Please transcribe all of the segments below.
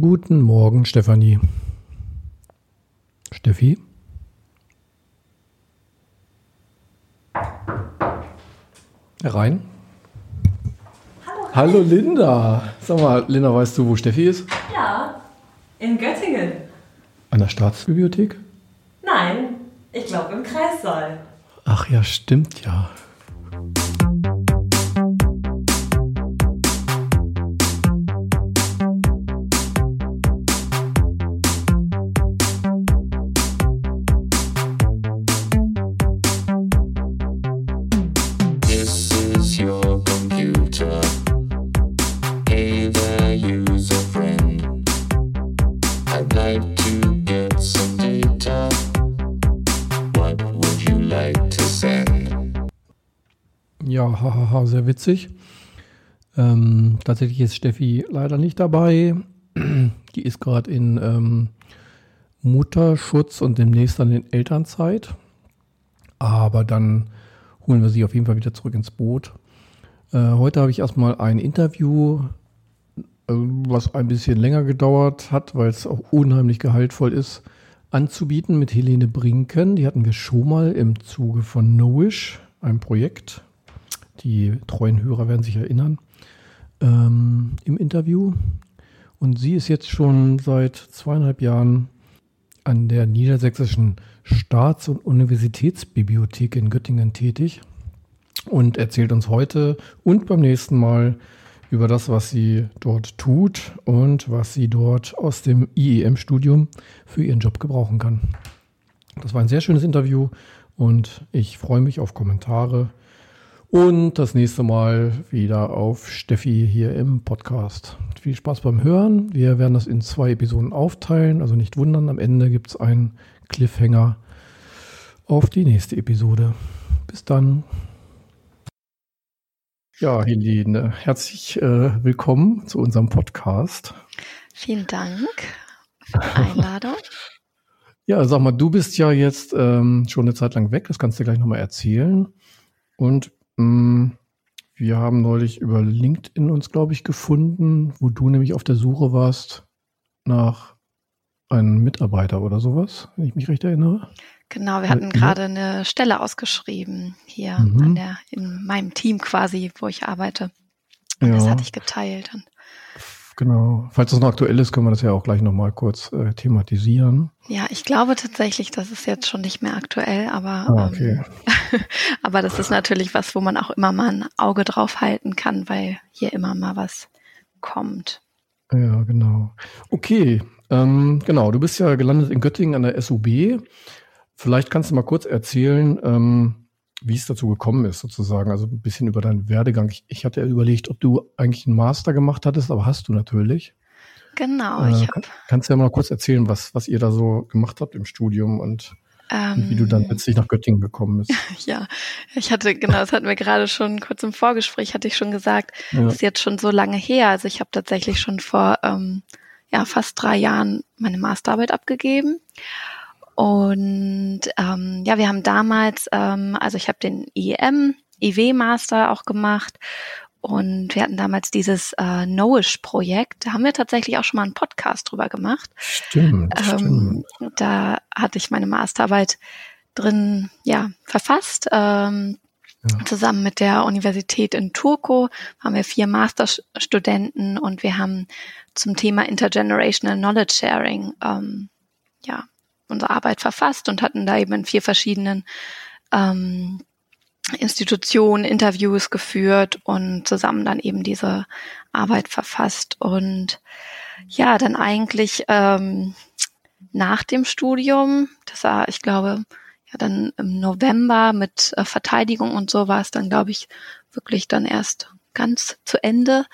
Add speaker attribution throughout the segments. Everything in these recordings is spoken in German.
Speaker 1: Guten Morgen, Stefanie. Steffi? Herein.
Speaker 2: Hallo.
Speaker 1: Hallo Linda. Sag mal, Linda, weißt du, wo Steffi ist?
Speaker 2: Ja, in Göttingen.
Speaker 1: An der Staatsbibliothek?
Speaker 2: Nein, ich glaube im Kreissaal.
Speaker 1: Ach ja, stimmt ja. Hahaha, sehr witzig. Ähm, tatsächlich ist Steffi leider nicht dabei. Die ist gerade in ähm, Mutterschutz und demnächst dann in Elternzeit. Aber dann holen wir sie auf jeden Fall wieder zurück ins Boot. Äh, heute habe ich erstmal ein Interview, äh, was ein bisschen länger gedauert hat, weil es auch unheimlich gehaltvoll ist, anzubieten mit Helene Brinken. Die hatten wir schon mal im Zuge von Nowish, einem Projekt. Die treuen Hörer werden sich erinnern, ähm, im Interview. Und sie ist jetzt schon seit zweieinhalb Jahren an der Niedersächsischen Staats- und Universitätsbibliothek in Göttingen tätig und erzählt uns heute und beim nächsten Mal über das, was sie dort tut und was sie dort aus dem IEM-Studium für ihren Job gebrauchen kann. Das war ein sehr schönes Interview und ich freue mich auf Kommentare und das nächste Mal wieder auf Steffi hier im Podcast. Viel Spaß beim Hören. Wir werden das in zwei Episoden aufteilen, also nicht wundern, am Ende gibt es einen Cliffhanger auf die nächste Episode. Bis dann. Ja, Helene, herzlich äh, willkommen zu unserem Podcast.
Speaker 3: Vielen Dank für die Einladung.
Speaker 1: Ja, sag mal, du bist ja jetzt ähm, schon eine Zeit lang weg, das kannst du gleich nochmal erzählen. Und wir haben neulich über LinkedIn uns, glaube ich, gefunden, wo du nämlich auf der Suche warst nach einem Mitarbeiter oder sowas, wenn ich mich recht erinnere.
Speaker 3: Genau, wir hatten
Speaker 1: Ja.
Speaker 3: gerade eine Stelle ausgeschrieben hier
Speaker 1: Mhm.
Speaker 3: an der, in meinem Team quasi, wo ich arbeite. Und das hatte ich geteilt. Und
Speaker 1: genau. Falls das noch aktuell ist, können wir das ja auch gleich nochmal kurz äh, thematisieren.
Speaker 3: ja, ich glaube tatsächlich, das ist jetzt schon nicht mehr aktuell, aber,
Speaker 1: Ah, okay.
Speaker 3: ähm, aber das ist natürlich was, wo man auch immer mal ein Auge drauf halten kann, weil hier immer mal was kommt.
Speaker 1: Ja, genau. Okay, ähm, genau. Du bist ja gelandet in Göttingen an der SUB. Vielleicht kannst du mal kurz erzählen, ähm, wie es dazu gekommen ist, sozusagen. Also ein bisschen über deinen Werdegang. Ich, ich hatte ja überlegt, ob du eigentlich einen Master gemacht hattest, aber hast du natürlich.
Speaker 3: Genau,
Speaker 1: Äh,
Speaker 3: ich
Speaker 1: kann,
Speaker 3: habe
Speaker 1: kannst du ja mal kurz erzählen, was, was ihr da so gemacht habt im Studium und, und wie du dann
Speaker 3: ähm,
Speaker 1: letztlich nach Göttingen gekommen bist.
Speaker 3: Ja, ich hatte, genau, das hatten wir gerade schon kurz im Vorgespräch, hatte ich schon gesagt,
Speaker 1: Ja.
Speaker 3: das ist jetzt schon so lange her. Also ich habe tatsächlich schon vor ähm, ja, fast drei Jahren meine Masterarbeit abgegeben. Und ähm, ja, wir haben damals, ähm, also ich habe den IEM, IW-Master auch gemacht und wir hatten damals dieses äh, Nowish-Projekt. Da haben wir tatsächlich auch schon mal einen Podcast drüber gemacht.
Speaker 1: Stimmt,
Speaker 3: Ähm,
Speaker 1: stimmt.
Speaker 3: da hatte ich meine Masterarbeit drin ja verfasst. Ähm,
Speaker 1: Ja.
Speaker 3: Zusammen mit der Universität in Turku haben wir vier Masterstudenten und wir haben zum Thema Intergenerational Knowledge Sharing ähm, ja unsere Arbeit verfasst und hatten da eben in vier verschiedenen ähm, Institutionen Interviews geführt und zusammen dann eben diese Arbeit verfasst und ja dann eigentlich ähm, nach dem Studium, das war, ich glaube, ja dann im November mit äh, Verteidigung und so war es dann, glaube ich, wirklich dann erst ganz zu Ende.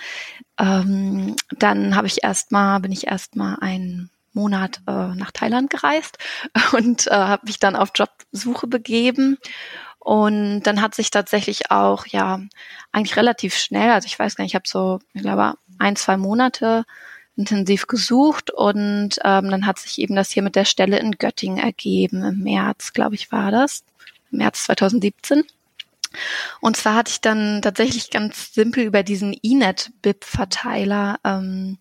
Speaker 3: Ähm, dann habe ich erstmal, bin ich erstmal einen Monat äh, nach Thailand gereist und äh, habe mich dann auf Jobsuche begeben. Und dann hat sich tatsächlich auch, ja, eigentlich relativ schnell, also ich weiß gar nicht, ich habe so, ich glaube, ein, zwei Monate intensiv gesucht und ähm, dann hat sich eben das hier mit der Stelle in Göttingen ergeben. Im März, glaube ich, war das. Im März 2017. Und zwar hatte ich dann tatsächlich ganz simpel über diesen E-Net-BIP-Verteiler ähm,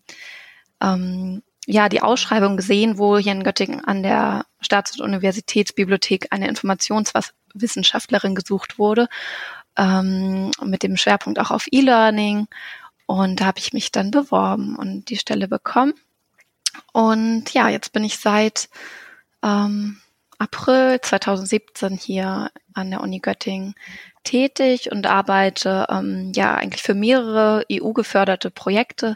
Speaker 3: ähm, ja die Ausschreibung gesehen, wo hier in Göttingen an der Staats- und Universitätsbibliothek eine Informationswissenschaftlerin gesucht wurde, ähm, mit dem Schwerpunkt auch auf E-Learning. Und da habe ich mich dann beworben und die Stelle bekommen. Und ja, jetzt bin ich seit ähm, April 2017 hier an der Uni Göttingen tätig und arbeite ähm, ja eigentlich für mehrere EU-geförderte Projekte,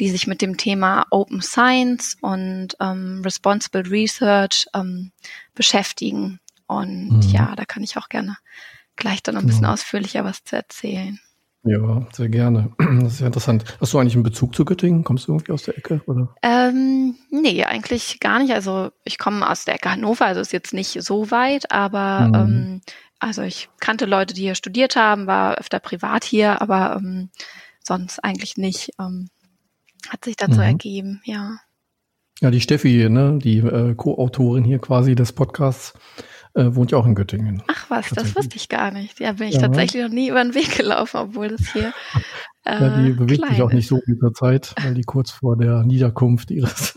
Speaker 3: die sich mit dem Thema Open Science und ähm, Responsible Research ähm, beschäftigen. Und mhm. ja, da kann ich auch gerne gleich dann ein bisschen ja. ausführlicher was zu erzählen.
Speaker 1: Ja, sehr gerne. Das ist ja interessant. Hast du eigentlich einen Bezug zu Göttingen? Kommst du irgendwie aus der Ecke? Oder?
Speaker 3: Ähm, nee, eigentlich gar nicht. Also ich komme aus der Ecke Hannover, also ist jetzt nicht so weit, aber mhm. ähm, also ich kannte Leute, die hier studiert haben, war öfter privat hier, aber ähm, sonst eigentlich nicht. Ähm, hat sich dazu mhm. ergeben, ja.
Speaker 1: Ja, die Steffi, ne, die äh, Co-Autorin hier quasi des Podcasts, äh, wohnt ja auch in Göttingen.
Speaker 3: Ach was, das wusste ich gar nicht. Ja, bin ich ja. tatsächlich noch nie über den Weg gelaufen, obwohl das hier.
Speaker 1: Äh, ja, die bewegt sich auch nicht so in der Zeit, weil die kurz vor der Niederkunft ihres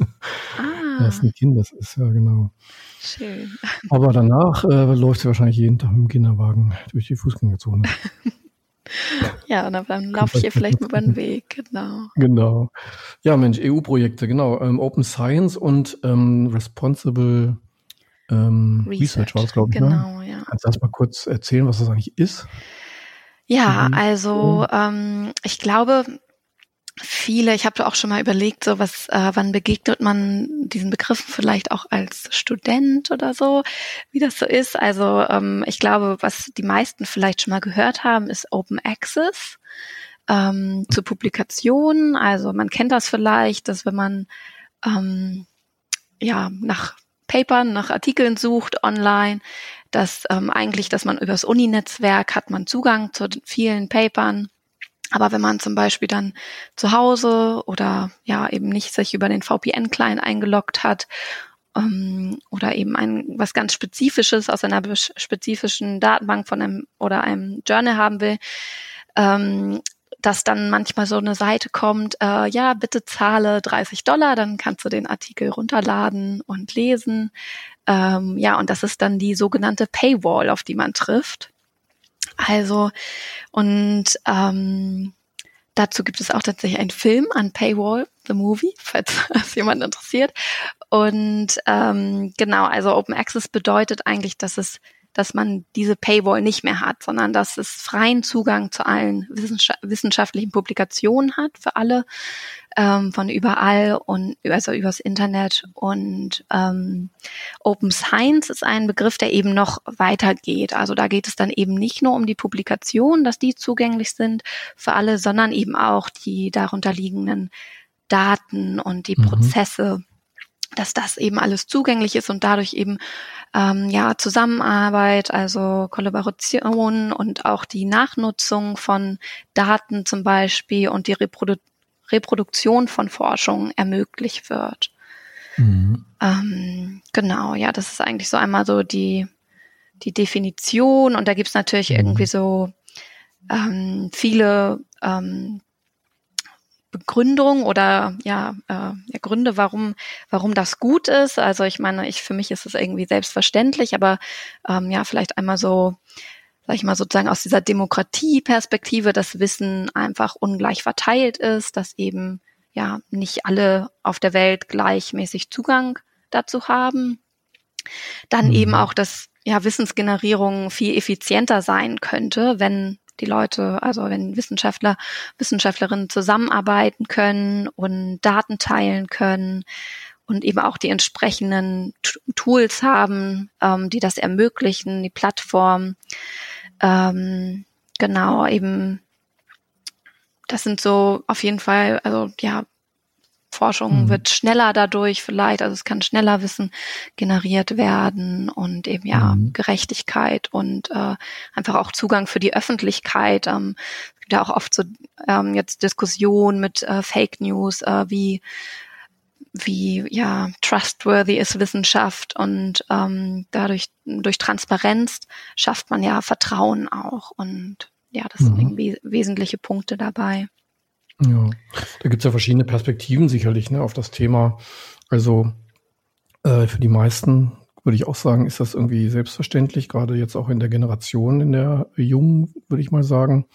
Speaker 1: ah. ersten Kindes ist, ja genau. Schön. Aber danach äh, läuft sie wahrscheinlich jeden Tag mit dem Kinderwagen durch die Fußgängerzone.
Speaker 3: ja, und dann laufe ich hier vielleicht über den Weg, genau.
Speaker 1: Genau. Ja, Mensch, EU-Projekte, genau. Ähm, Open Science und ähm, Responsible ähm, Research. Research war das, glaube ich. Ne? Genau, ne? ja. Kannst du erst mal kurz erzählen, was das eigentlich ist?
Speaker 3: Ja, also ähm, ich glaube, viele, ich habe auch schon mal überlegt, so was, äh, wann begegnet man diesen Begriffen vielleicht auch als Student oder so, wie das so ist. Also ähm, ich glaube, was die meisten vielleicht schon mal gehört haben, ist Open Access ähm, zu Publikationen. Also man kennt das vielleicht, dass wenn man ähm, ja nach Papern, nach Artikeln sucht online, dass ähm, eigentlich, dass man übers Uni-Netzwerk hat man Zugang zu vielen Papern. Aber wenn man zum Beispiel dann zu Hause oder ja eben nicht sich über den VPN-Client eingeloggt hat ähm, oder eben ein was ganz Spezifisches aus einer spezifischen Datenbank von einem oder einem Journal haben will, ähm, dass dann manchmal so eine Seite kommt, äh, ja, bitte zahle 30 Dollar, dann kannst du den Artikel runterladen und lesen. Ähm, ja, und das ist dann die sogenannte Paywall, auf die man trifft. Also, und ähm, dazu gibt es auch tatsächlich einen Film an Paywall, The Movie, falls das jemand interessiert. Und ähm, genau, also Open Access bedeutet eigentlich, dass es dass man diese Paywall nicht mehr hat, sondern dass es freien Zugang zu allen wissenschaftlichen Publikationen hat für alle ähm, von überall und also übers Internet. Und ähm, Open Science ist ein Begriff, der eben noch weitergeht. Also da geht es dann eben nicht nur um die Publikation, dass die zugänglich sind für alle, sondern eben auch die darunter liegenden Daten und die mhm. Prozesse dass das eben alles zugänglich ist und dadurch eben ähm, ja Zusammenarbeit, also Kollaboration und auch die Nachnutzung von Daten zum Beispiel und die Reprodu Reproduktion von Forschung ermöglicht wird. Mhm. Ähm, genau, ja, das ist eigentlich so einmal so die die Definition und da gibt's natürlich mhm. irgendwie so ähm, viele ähm, Begründung oder ja, äh, Gründe, warum, warum das gut ist. Also ich meine, ich für mich ist es irgendwie selbstverständlich, aber ähm, ja, vielleicht einmal so, sag ich mal, sozusagen aus dieser Demokratieperspektive, dass Wissen einfach ungleich verteilt ist, dass eben ja nicht alle auf der Welt gleichmäßig Zugang dazu haben. Dann mhm. eben auch, dass ja Wissensgenerierung viel effizienter sein könnte, wenn die Leute, also wenn Wissenschaftler, Wissenschaftlerinnen zusammenarbeiten können und Daten teilen können und eben auch die entsprechenden Tools haben, ähm, die das ermöglichen, die Plattform. Ähm, genau, eben, das sind so auf jeden Fall, also ja, Forschung mhm. wird schneller dadurch vielleicht, also es kann schneller Wissen generiert werden und eben ja mhm. Gerechtigkeit und äh, einfach auch Zugang für die Öffentlichkeit. Ähm, es gibt ja auch oft so ähm, jetzt Diskussionen mit äh, Fake News, äh, wie wie ja trustworthy ist Wissenschaft und ähm, dadurch durch Transparenz schafft man ja Vertrauen auch und ja, das mhm. sind irgendwie wesentliche Punkte dabei.
Speaker 1: Ja, da gibt es ja verschiedene Perspektiven sicherlich ne, auf das Thema. Also äh, für die meisten würde ich auch sagen, ist das irgendwie selbstverständlich, gerade jetzt auch in der Generation, in der Jungen, würde ich mal sagen.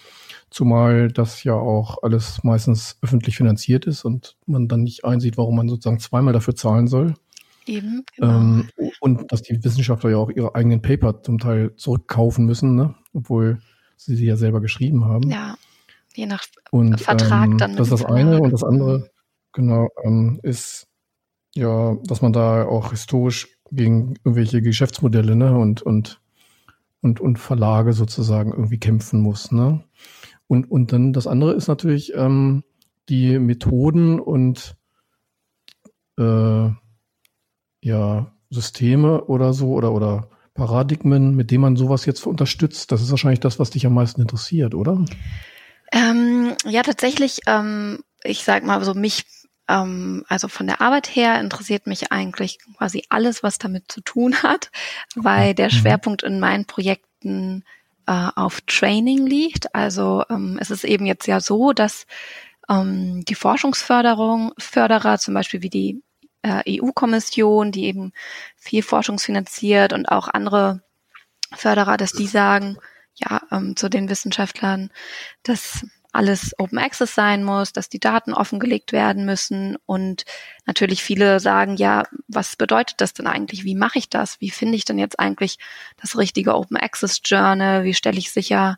Speaker 1: Zumal das ja auch alles meistens öffentlich finanziert ist und man dann nicht einsieht, warum man sozusagen zweimal dafür zahlen soll.
Speaker 3: Eben, genau.
Speaker 1: Ähm, und dass die Wissenschaftler ja auch ihre eigenen Paper zum Teil zurückkaufen müssen, ne? obwohl sie sie ja selber geschrieben haben.
Speaker 3: ja, je nach
Speaker 1: Und
Speaker 3: Vertrag
Speaker 1: ähm,
Speaker 3: dann
Speaker 1: das ist das eine und das andere, genau, ähm, ist ja, dass man da auch historisch gegen irgendwelche Geschäftsmodelle ne, und, und, und, und Verlage sozusagen irgendwie kämpfen muss. Ne? Und, und dann das andere ist natürlich ähm, die Methoden und äh, ja, Systeme oder so oder, oder Paradigmen, mit denen man sowas jetzt unterstützt. Das ist wahrscheinlich das, was dich am meisten interessiert, oder?
Speaker 3: Ähm, ja, tatsächlich, ähm, ich sag mal so, mich, ähm, also von der Arbeit her interessiert mich eigentlich quasi alles, was damit zu tun hat, weil der
Speaker 1: Mhm.
Speaker 3: Schwerpunkt in meinen Projekten äh, auf Training liegt. Also ähm, es ist eben jetzt ja so, dass ähm, die Forschungsförderung, Förderer, zum Beispiel wie die äh, EU-Kommission, die eben viel forschungsfinanziert und auch andere Förderer, dass die sagen, ja, ähm, zu den Wissenschaftlern, dass alles Open Access sein muss, dass die Daten offengelegt werden müssen und natürlich viele sagen, ja, was bedeutet das denn eigentlich? Wie mache ich das? Wie finde ich denn jetzt eigentlich das richtige Open Access Journal? Wie stelle ich sicher,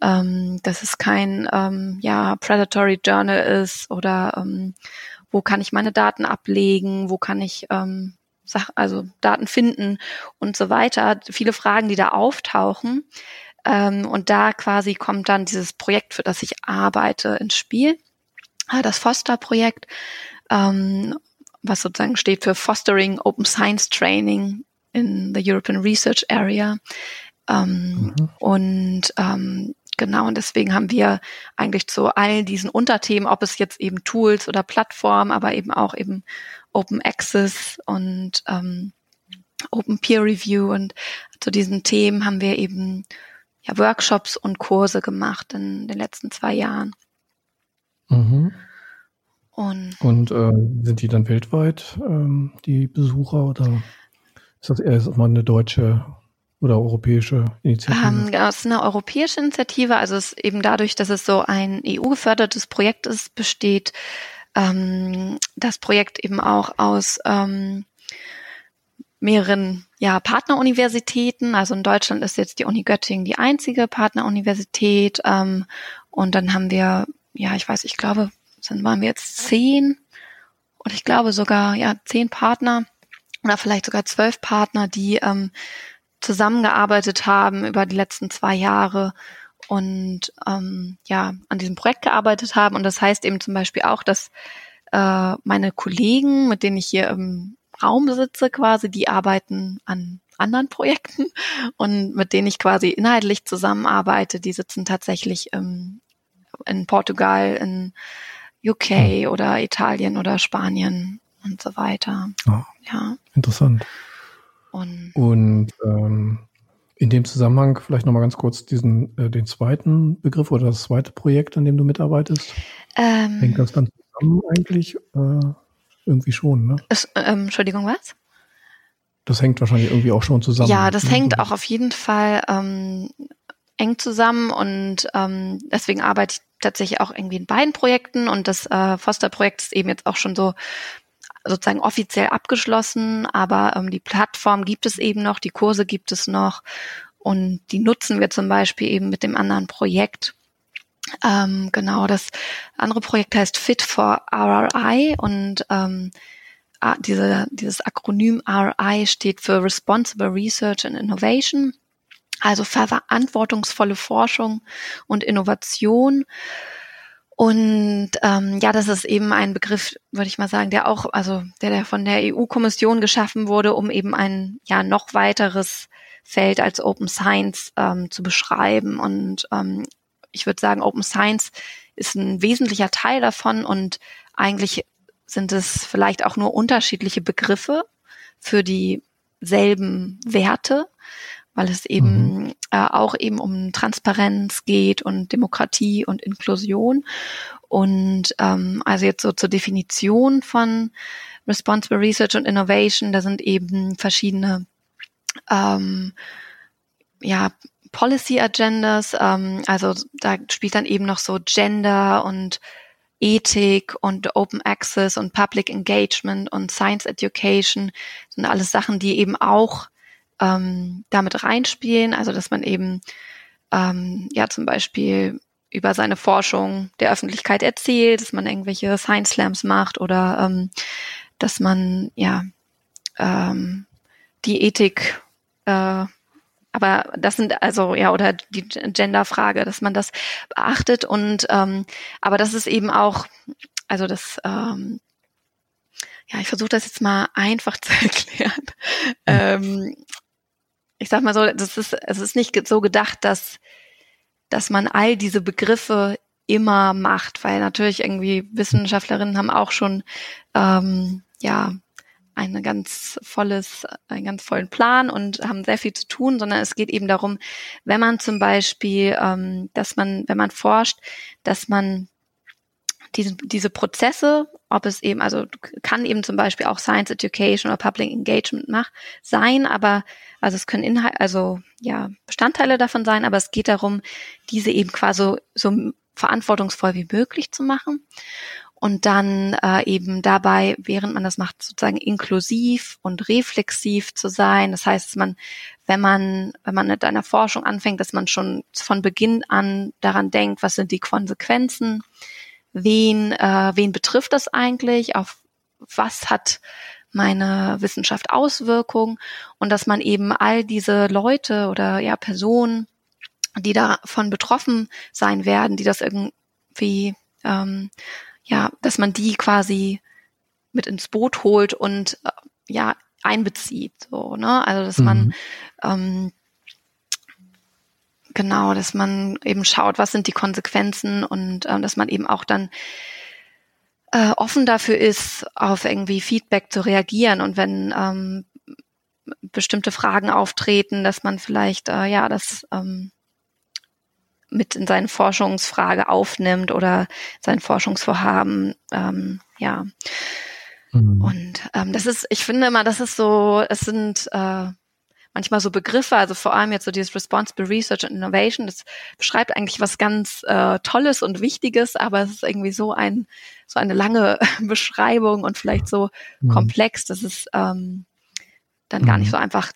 Speaker 3: ähm, dass es kein ähm, ja, Predatory Journal ist oder ähm, wo kann ich meine Daten ablegen? Wo kann ich ähm, Sach also Daten finden und so weiter? Viele Fragen, die da auftauchen. Ähm, und da quasi kommt dann dieses Projekt, für das ich arbeite, ins Spiel. Ah, Das Foster-Projekt, ähm, was sozusagen steht für Fostering Open Science Training in the European Research Area. Ähm,
Speaker 1: Mhm.
Speaker 3: Und ähm, genau, und deswegen haben wir eigentlich zu all diesen Unterthemen, ob es jetzt eben Tools oder Plattformen, aber eben auch eben Open Access und ähm, Open Peer Review und zu diesen Themen haben wir eben ja, Workshops und Kurse gemacht in den letzten zwei Jahren.
Speaker 1: Mhm.
Speaker 3: Und
Speaker 1: Und äh, sind die dann weltweit, ähm, die Besucher, oder ist das erst mal eine deutsche oder europäische Initiative?
Speaker 3: ähm, ja, es ist eine europäische Initiative, also es ist eben dadurch, dass es so ein EU-gefördertes Projekt ist, besteht ähm, das Projekt eben auch aus ähm, mehreren ja, Partneruniversitäten. Also in Deutschland ist jetzt die Uni Göttingen die einzige Partneruniversität. Ähm, und dann haben wir, ja, ich weiß, ich glaube, sind waren wir jetzt zehn und ich glaube sogar ja zehn Partner oder vielleicht sogar zwölf Partner, die ähm, zusammengearbeitet haben über die letzten zwei Jahre und ähm, ja an diesem Projekt gearbeitet haben. Und das heißt eben zum Beispiel auch, dass äh, meine Kollegen, mit denen ich hier im Raum sitze, quasi, die arbeiten an anderen Projekten und mit denen ich quasi inhaltlich zusammenarbeite, die sitzen tatsächlich ähm, in Portugal, in UK oder Italien oder Spanien und so weiter.
Speaker 1: Ah,
Speaker 3: Ja.
Speaker 1: interessant.
Speaker 3: Und
Speaker 1: Und ähm, in dem Zusammenhang vielleicht nochmal ganz kurz diesen, äh, den zweiten Begriff oder das zweite Projekt, an dem du mitarbeitest. Hängt
Speaker 3: ähm,
Speaker 1: das dann zusammen eigentlich? Äh, irgendwie schon, ne?
Speaker 3: es, ähm, Entschuldigung, was?
Speaker 1: Das hängt wahrscheinlich irgendwie auch schon zusammen.
Speaker 3: Ja, das
Speaker 1: ne?
Speaker 3: hängt auch auf jeden Fall ähm, eng zusammen und ähm, deswegen arbeite ich tatsächlich auch irgendwie in beiden Projekten und das äh, Foster-Projekt ist eben jetzt auch schon so sozusagen offiziell abgeschlossen, aber ähm, die Plattform gibt es eben noch, die Kurse gibt es noch und die nutzen wir zum Beispiel eben mit dem anderen Projekt. Ähm, genau, das andere Projekt heißt Fit for RRI und ähm, diese, dieses Akronym RI steht für Responsible Research and Innovation, also verantwortungsvolle Forschung und Innovation. Und ähm, ja, das ist eben ein Begriff, würde ich mal sagen, der auch, also der, der von der EU-Kommission geschaffen wurde, um eben ein ja noch weiteres Feld als Open Science ähm, zu beschreiben. Und ähm, ich würde sagen, Open Science ist ein wesentlicher Teil davon und eigentlich sind es vielleicht auch nur unterschiedliche Begriffe für dieselben Werte, weil es eben äh, auch eben um Transparenz geht und Demokratie und Inklusion. Und ähm, also jetzt so zur Definition von Responsible Research und Innovation, da sind eben verschiedene ähm, ja, Policy Agendas, ähm, also da spielt dann eben noch so Gender und Ethik und Open Access und Public Engagement und Science Education sind alles Sachen, die eben auch ähm, damit reinspielen. Also dass man eben ähm, ja zum Beispiel über seine Forschung der Öffentlichkeit erzählt, dass man irgendwelche Science Slams macht oder ähm, dass man ja ähm, die Ethik äh, aber das sind also ja oder die Genderfrage, dass man das beachtet und ähm, aber das ist eben auch also das ähm, ja ich versuche das jetzt mal einfach zu erklären. Ähm, ich sag mal so, das ist es ist nicht so gedacht, dass dass man all diese Begriffe immer macht, weil natürlich irgendwie Wissenschaftlerinnen haben auch schon ähm, ja ein ganz volles, einen ganz vollen Plan und haben sehr viel zu tun, sondern es geht eben darum, wenn man zum Beispiel, ähm, dass man, wenn man forscht, dass man diese, diese Prozesse, ob es eben, also kann eben zum Beispiel auch Science Education oder Public Engagement nach, sein, aber also es können Inhalt, also ja, Bestandteile davon sein, aber es geht darum, diese eben quasi so verantwortungsvoll wie möglich zu machen und dann äh, eben dabei, während man das macht, sozusagen inklusiv und reflexiv zu sein. Das heißt, dass man, wenn man, wenn man mit einer Forschung anfängt, dass man schon von Beginn an daran denkt, was sind die Konsequenzen, wen, äh, wen betrifft das eigentlich, auf was hat meine Wissenschaft Auswirkungen? Und dass man eben all diese Leute oder ja Personen, die davon betroffen sein werden, die das irgendwie ähm, ja, dass man die quasi mit ins Boot holt und äh, ja einbezieht, so ne, also dass mhm. man ähm, genau, dass man eben schaut, was sind die Konsequenzen und ähm, dass man eben auch dann äh, offen dafür ist, auf irgendwie Feedback zu reagieren und wenn ähm, bestimmte Fragen auftreten, dass man vielleicht äh, ja das ähm, mit in seine Forschungsfrage aufnimmt oder sein Forschungsvorhaben, ähm, ja. Mhm. Und ähm, das ist, ich finde immer, das ist so, es sind äh, manchmal so Begriffe, also vor allem jetzt so dieses Responsible Research and Innovation, das beschreibt eigentlich was ganz äh, Tolles und Wichtiges, aber es ist irgendwie so ein, so eine lange Beschreibung und vielleicht so mhm. komplex, dass es ähm, dann mhm. gar nicht mhm. so einfach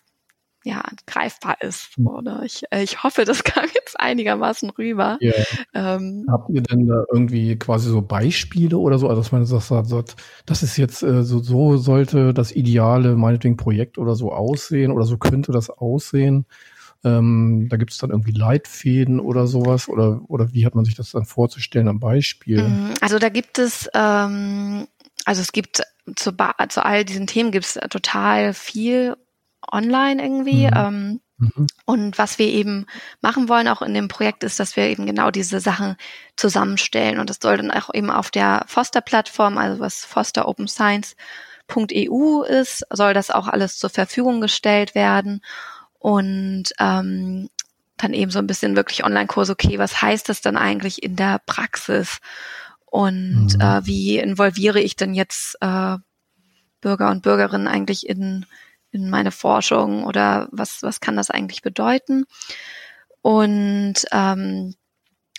Speaker 3: ja, greifbar ist. Hm. Oder ich, äh, ich hoffe, das kam jetzt einigermaßen rüber.
Speaker 1: Yeah. Ähm, Habt ihr denn da irgendwie quasi so Beispiele oder so? Also dass man sagt, das ist jetzt äh, so, so sollte das ideale, meinetwegen Projekt oder so aussehen oder so könnte das aussehen. Ähm, da gibt es dann irgendwie Leitfäden oder sowas oder, oder wie hat man sich das dann vorzustellen am Beispiel?
Speaker 3: Mm, also da gibt es, ähm, also es gibt zu, zu all diesen Themen gibt es total viel online irgendwie. Mhm. Ähm, mhm. Und was wir eben machen wollen, auch in dem Projekt, ist, dass wir eben genau diese Sachen zusammenstellen. Und das soll dann auch eben auf der Foster-Plattform, also was Foster Open Science.eu ist, soll das auch alles zur Verfügung gestellt werden. Und ähm, dann eben so ein bisschen wirklich Online-Kurs, okay, was heißt das dann eigentlich in der Praxis? Und mhm. äh, wie involviere ich denn jetzt äh, Bürger und Bürgerinnen eigentlich in in meine Forschung oder was, was kann das eigentlich bedeuten? Und ähm,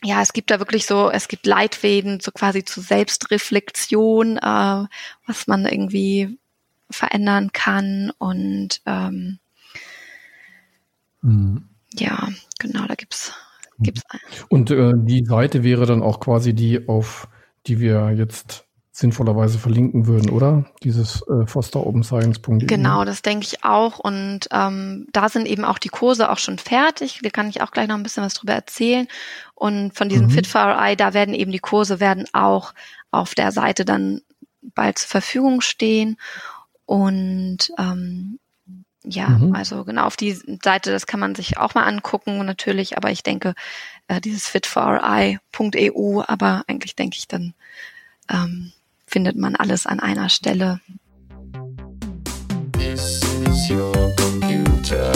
Speaker 3: ja, es gibt da wirklich so, es gibt Leitfäden so quasi zur Selbstreflexion, äh, was man irgendwie verändern kann und ähm, mhm. ja, genau, da gibt's gibt's.
Speaker 1: Und äh, die Seite wäre dann auch quasi die, auf die wir jetzt sinnvollerweise verlinken würden, oder? Dieses äh, fosteropenscience.de.
Speaker 3: Genau, das denke ich auch. Und ähm, da sind eben auch die Kurse auch schon fertig. Da kann ich auch gleich noch ein bisschen was drüber erzählen. Und von diesem mhm. Fit for RI, da werden eben die Kurse werden auch auf der Seite dann bald zur Verfügung stehen. Und ähm, ja, mhm. also genau auf die Seite, das kann man sich auch mal angucken natürlich, aber ich denke, äh, dieses fitforI.eu, aber eigentlich denke ich dann ähm, findet man alles an einer Stelle. This is your computer.